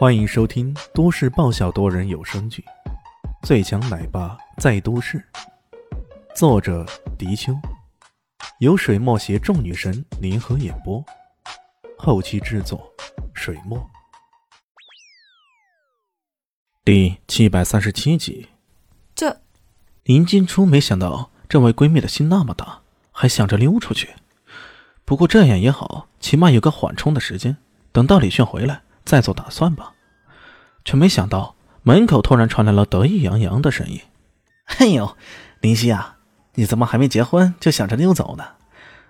欢迎收听都市爆笑多人有声剧《最强奶爸在都市》，作者：迪秋，由水墨携众女神联合演播，后期制作：水墨。第七百三十七集。这，林金初没想到这位闺蜜的心那么大，还想着溜出去。不过这样也好，起码有个缓冲的时间，等到李炫回来。再做打算吧，却没想到门口突然传来了得意洋洋的声音：“哎呦，林夕啊，你怎么还没结婚就想着溜走呢？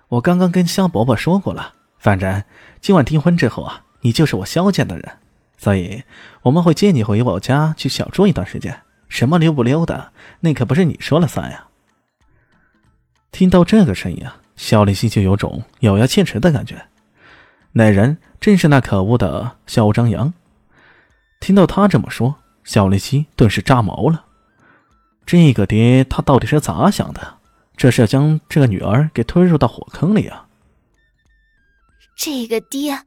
我刚刚跟肖伯伯说过了，反正今晚订婚之后啊，你就是我肖家的人，所以我们会接你回我家去小住一段时间。什么溜不溜的，那可不是你说了算呀。”听到这个声音啊，肖林夕就有种咬牙切齿的感觉，那人。正是那可恶的肖张扬，听到他这么说，小丽希顿时炸毛了。这个爹他到底是咋想的？这是要将这个女儿给推入到火坑里啊？这个爹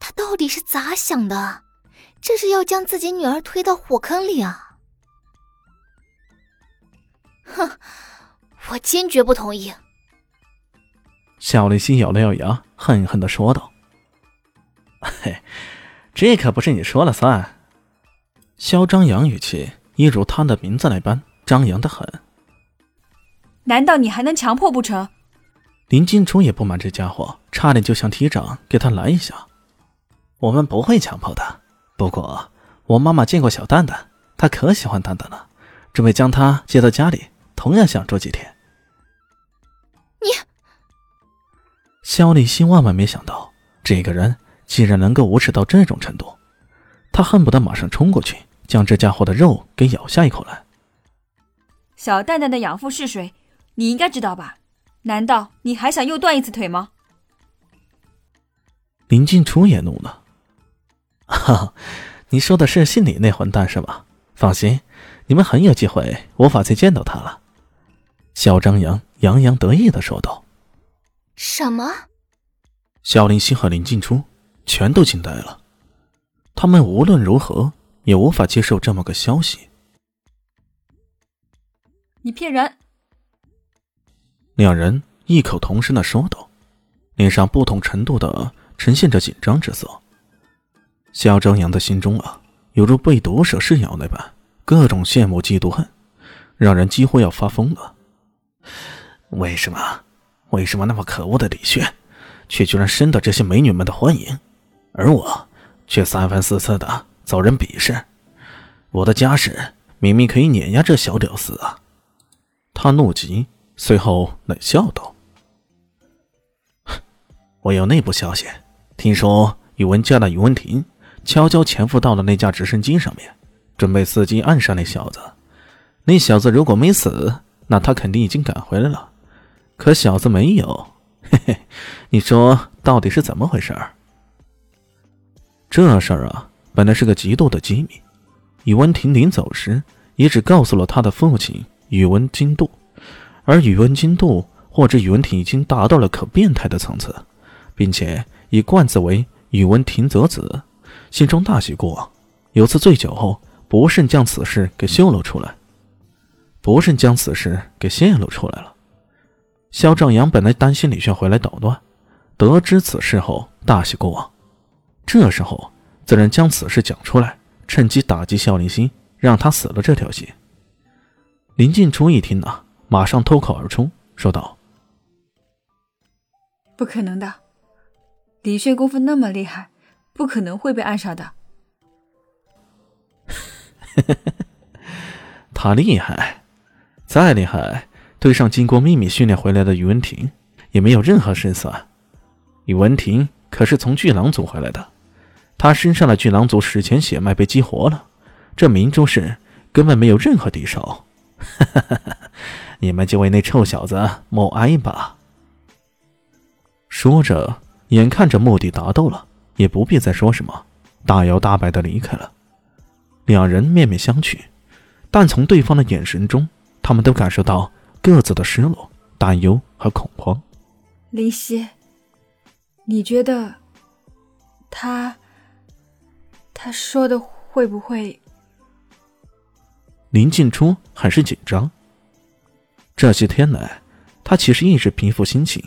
他到底是咋想的？这是要将自己女儿推到火坑里啊？哼，我坚决不同意！小丽希咬了咬牙，恨恨的说道。嘿，这可不是你说了算。肖张扬语气一如他的名字那般张扬的很。难道你还能强迫不成？林金初也不满这家伙，差点就想提掌给他来一下。我们不会强迫的。不过我妈妈见过小蛋蛋，她可喜欢蛋蛋了，准备将他接到家里，同样想住几天。你，肖立新万万没想到这个人。竟然能够无耻到这种程度，他恨不得马上冲过去，将这家伙的肉给咬下一口来。小蛋蛋的养父是谁？你应该知道吧？难道你还想又断一次腿吗？林静初也怒了：“哈哈，你说的是姓李那混蛋是吧？放心，你们很有机会无法再见到他了。”小张扬洋洋得意的说道：“什么？”小林希和林静初。全都惊呆了，他们无论如何也无法接受这么个消息。你骗人！两人异口同声的说道，脸上不同程度的呈现着紧张之色。肖张扬的心中啊，犹如被毒蛇噬咬那般，各种羡慕、嫉妒、恨，让人几乎要发疯了。为什么？为什么那么可恶的李炫，却居然深得这些美女们的欢迎？而我却三番四次的遭人鄙视，我的家世明明可以碾压这小屌丝啊！他怒极，随后冷笑道：“我有内部消息，听说宇文家的宇文婷悄悄潜伏到了那架直升机上面，准备伺机暗杀那小子。那小子如果没死，那他肯定已经赶回来了。可小子没有，嘿嘿，你说到底是怎么回事儿？”这事儿啊，本来是个极度的机密。宇文婷临走时，也只告诉了他的父亲宇文金度，而宇文金度或者宇文婷已经达到了可变态的层次，并且以冠字为宇文婷泽子，心中大喜过望。有次醉酒后，不慎将此事给泄露出来，不慎将此事给泄露出来了。肖正阳本来担心李炫回来捣乱，得知此事后，大喜过望。这时候，自然将此事讲出来，趁机打击肖林心，让他死了这条心。林静初一听啊，马上脱口而出说道：“不可能的，李炫功夫那么厉害，不可能会被暗杀的。他厉害，再厉害，对上经过秘密训练回来的宇文婷，也没有任何胜算。宇文婷可是从巨狼组回来的。”他身上的巨狼族史前血脉被激活了，这明珠市根本没有任何敌手。你们就为那臭小子默哀吧。说着，眼看着目的达到了，也不必再说什么，大摇大摆的离开了。两人面面相觑，但从对方的眼神中，他们都感受到各自的失落、担忧和恐慌。林夕，你觉得他？他说的会不会？林静初很是紧张。这些天来，她其实一直平复心情。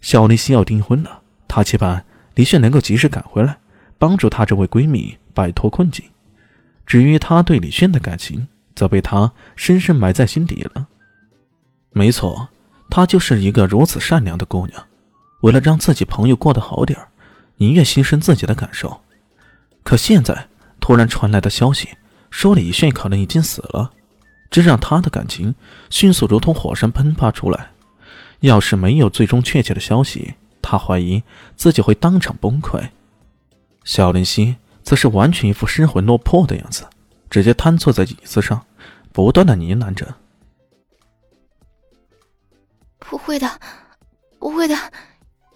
小丽心要订婚了，她期盼李炫能够及时赶回来，帮助她这位闺蜜摆脱困境。至于她对李炫的感情，则被她深深埋在心底了。没错，她就是一个如此善良的姑娘，为了让自己朋友过得好点宁愿牺牲自己的感受。可现在突然传来的消息，说李炫可能已经死了，这让她的感情迅速如同火山喷发出来。要是没有最终确切的消息，她怀疑自己会当场崩溃。小林夕则是完全一副失魂落魄的样子，直接瘫坐在椅子上，不断的呢喃着：“不会的，不会的，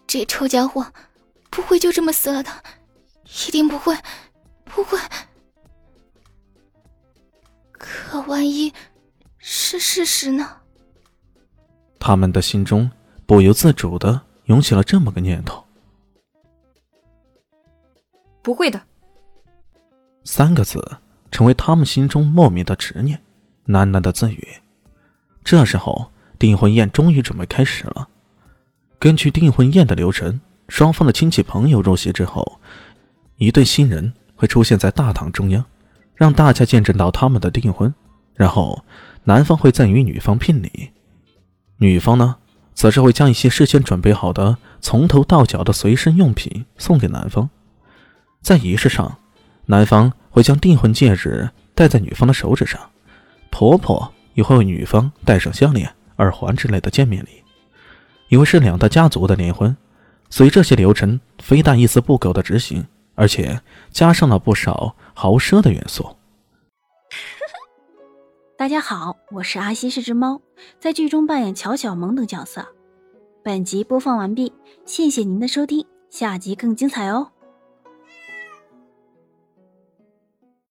这臭家伙不会就这么死了的，一定不会，不会。可万一是事实呢？”他们的心中不由自主的涌起了这么个念头：“不会的。”三个字成为他们心中莫名的执念，喃喃的自语。这时候，订婚宴终于准备开始了。根据订婚宴的流程，双方的亲戚朋友入席之后，一对新人会出现在大堂中央，让大家见证到他们的订婚。然后，男方会赠与女方聘礼，女方呢，则是会将一些事先准备好的从头到脚的随身用品送给男方。在仪式上。男方会将订婚戒指戴在女方的手指上，婆婆也会为女方戴上项链、耳环之类的见面礼。因为是两大家族的联婚，所以这些流程非但一丝不苟的执行，而且加上了不少豪奢的元素。大家好，我是阿西是只猫，在剧中扮演乔小萌等角色。本集播放完毕，谢谢您的收听，下集更精彩哦。